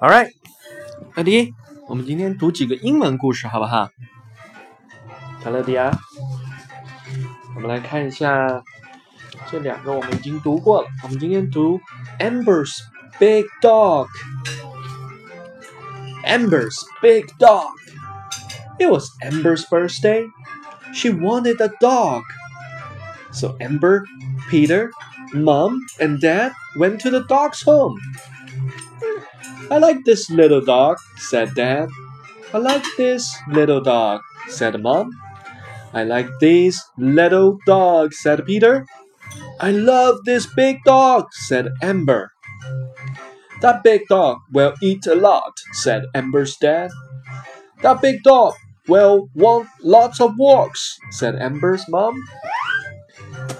All right，乐迪，我们今天读几个英文故事好不好？小乐迪啊，我们来看一下这两个，我们已经读过了。我们今天读 Amber's Big Dog。Amber's Big Dog。It was Amber's birthday. She wanted a dog. So Amber, Peter, Mom, and Dad went to the dog's home. I like this little dog, said Dad. I like this little dog, said Mom. I like this little dog, said Peter. I love this big dog, said Amber. That big dog will eat a lot, said Amber's dad. That big dog will want lots of walks, said Amber's mom.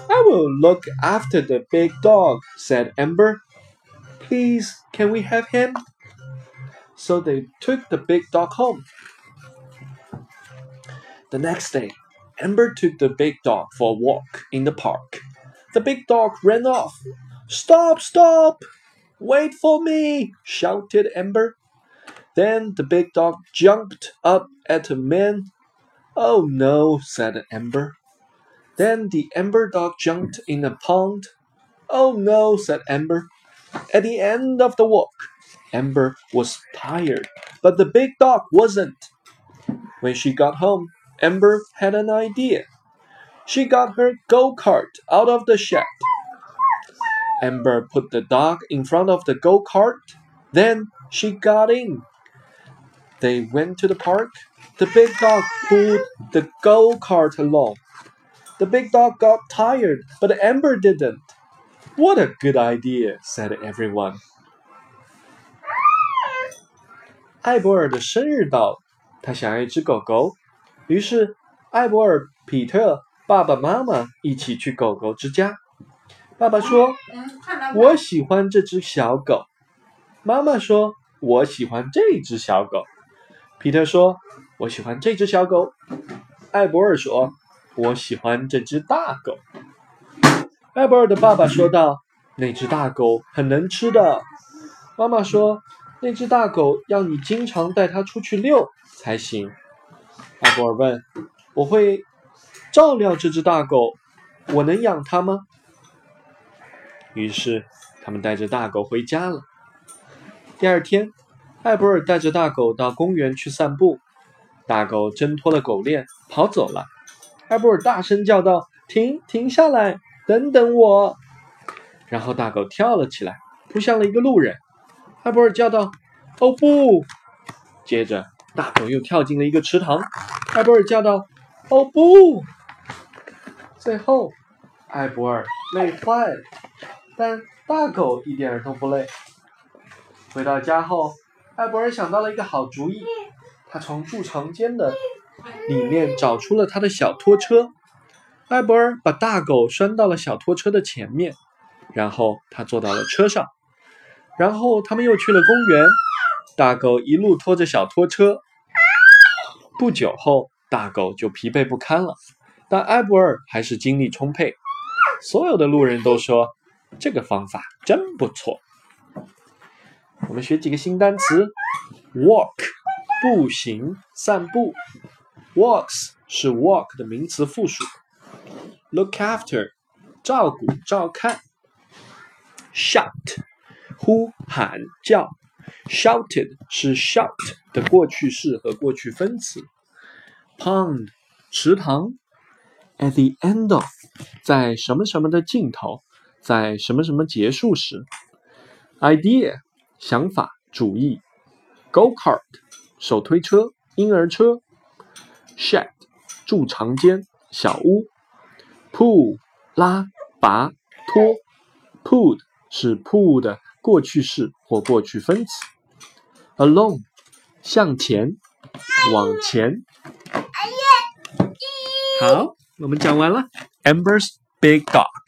I will look after the big dog, said Amber. Please, can we have him? So they took the big dog home. The next day, Amber took the big dog for a walk in the park. The big dog ran off. Stop, stop! Wait for me! shouted Amber. Then the big dog jumped up at a man. Oh no, said Amber. Then the Amber dog jumped in a pond. Oh no, said Amber. At the end of the walk, Amber was tired, but the big dog wasn't. When she got home, Amber had an idea. She got her go kart out of the shed. Amber put the dog in front of the go kart. Then she got in. They went to the park. The big dog pulled the go kart along. The big dog got tired, but Amber didn't. What a good idea, said everyone. 艾博尔的生日到了，他想要一只狗狗，于是艾博尔、皮特、爸爸妈妈一起去狗狗之家。爸爸说：“我喜欢这只小狗。”妈妈说：“我喜欢这只小狗。”皮特说：“我喜欢这只小狗。”艾博尔说：“我喜欢这只大狗。”艾博尔的爸爸说道：“那只大狗很能吃的。”妈妈说：“那只大狗要你经常带它出去遛才行。”艾博尔问：“我会照料这只大狗，我能养它吗？”于是他们带着大狗回家了。第二天，艾博尔带着大狗到公园去散步，大狗挣脱了狗链，跑走了。艾博尔大声叫道：“停，停下来，等等我！”然后大狗跳了起来，扑向了一个路人。艾博尔叫道：“哦不！”接着，大狗又跳进了一个池塘。艾博尔叫道：“哦不！”最后，艾博尔累坏了。但大狗一点都不累。回到家后，艾博尔想到了一个好主意。他从贮藏间的里面找出了他的小拖车。艾博尔把大狗拴到了小拖车的前面，然后他坐到了车上。然后他们又去了公园。大狗一路拖着小拖车。不久后，大狗就疲惫不堪了，但艾博尔还是精力充沛。所有的路人都说。这个方法真不错。我们学几个新单词：walk，步行、散步；walks 是 walk 的名词复数；look after，照顾、照看；shout，呼喊、叫；shouted 是 shout 的过去式和过去分词；pond，池塘；at the end of，在什么什么的尽头。在什么什么结束时，idea 想法主意，go kart 手推车婴儿车，shed 贮藏间小屋，pull 拉拔拖，pulled 是 pull 的过去式或过去分词，along 向前往前。好，我们讲完了。Amber's big dog。